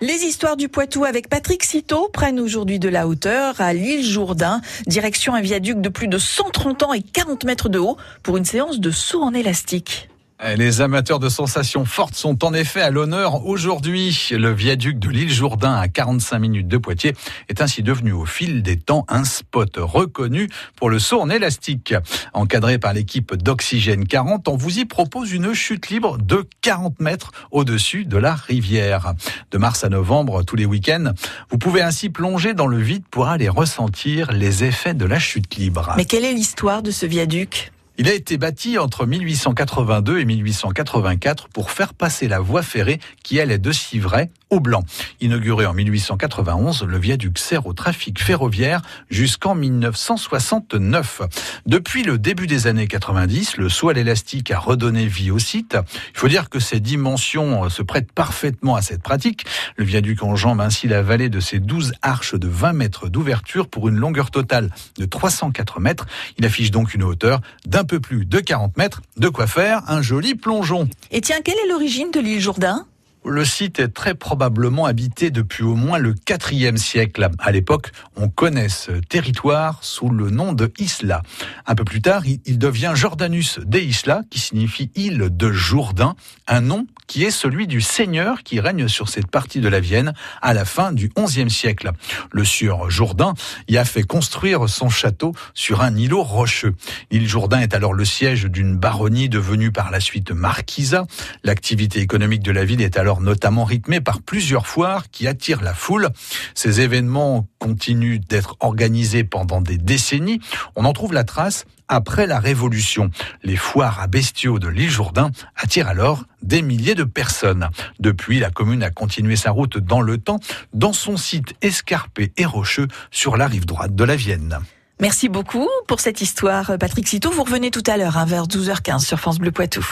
Les histoires du Poitou avec Patrick Citeau prennent aujourd'hui de la hauteur à l'île Jourdain, direction un viaduc de plus de 130 ans et 40 mètres de haut pour une séance de saut en élastique. Les amateurs de sensations fortes sont en effet à l'honneur aujourd'hui. Le viaduc de l'île Jourdain à 45 minutes de Poitiers est ainsi devenu au fil des temps un spot reconnu pour le saut en élastique. Encadré par l'équipe d'Oxygène 40, on vous y propose une chute libre de 40 mètres au-dessus de la rivière. De mars à novembre, tous les week-ends, vous pouvez ainsi plonger dans le vide pour aller ressentir les effets de la chute libre. Mais quelle est l'histoire de ce viaduc? Il a été bâti entre 1882 et 1884 pour faire passer la voie ferrée qui allait de Civray au Blanc. Inauguré en 1891, le viaduc sert au trafic ferroviaire jusqu'en 1969. Depuis le début des années 90, le saut à l'élastique a redonné vie au site. Il faut dire que ses dimensions se prêtent parfaitement à cette pratique. Le viaduc enjambe ainsi la vallée de ses 12 arches de 20 mètres d'ouverture pour une longueur totale de 304 mètres. Il affiche donc une hauteur d'un peu plus de 40 mètres. De quoi faire un joli plongeon. Et tiens, quelle est l'origine de l'île Jourdain? Le site est très probablement habité depuis au moins le IVe siècle. À l'époque, on connaît ce territoire sous le nom de Isla. Un peu plus tard, il devient Jordanus de Isla, qui signifie île de Jourdain, un nom qui est celui du seigneur qui règne sur cette partie de la Vienne à la fin du XIe siècle. Le sieur Jourdain y a fait construire son château sur un îlot rocheux. L'île Jourdain est alors le siège d'une baronnie devenue par la suite marquisa. L'activité économique de la ville est alors notamment rythmée par plusieurs foires qui attirent la foule. Ces événements continuent d'être organisés pendant des décennies. On en trouve la trace après la Révolution. Les foires à bestiaux de l'île Jourdain attirent alors des milliers de personnes. Depuis, la commune a continué sa route dans le temps, dans son site escarpé et rocheux sur la rive droite de la Vienne. Merci beaucoup pour cette histoire, Patrick Citeau. Vous revenez tout à l'heure, hein, vers 12h15 sur France Bleu Poitou.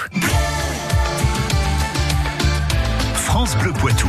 France Bleu Poitou.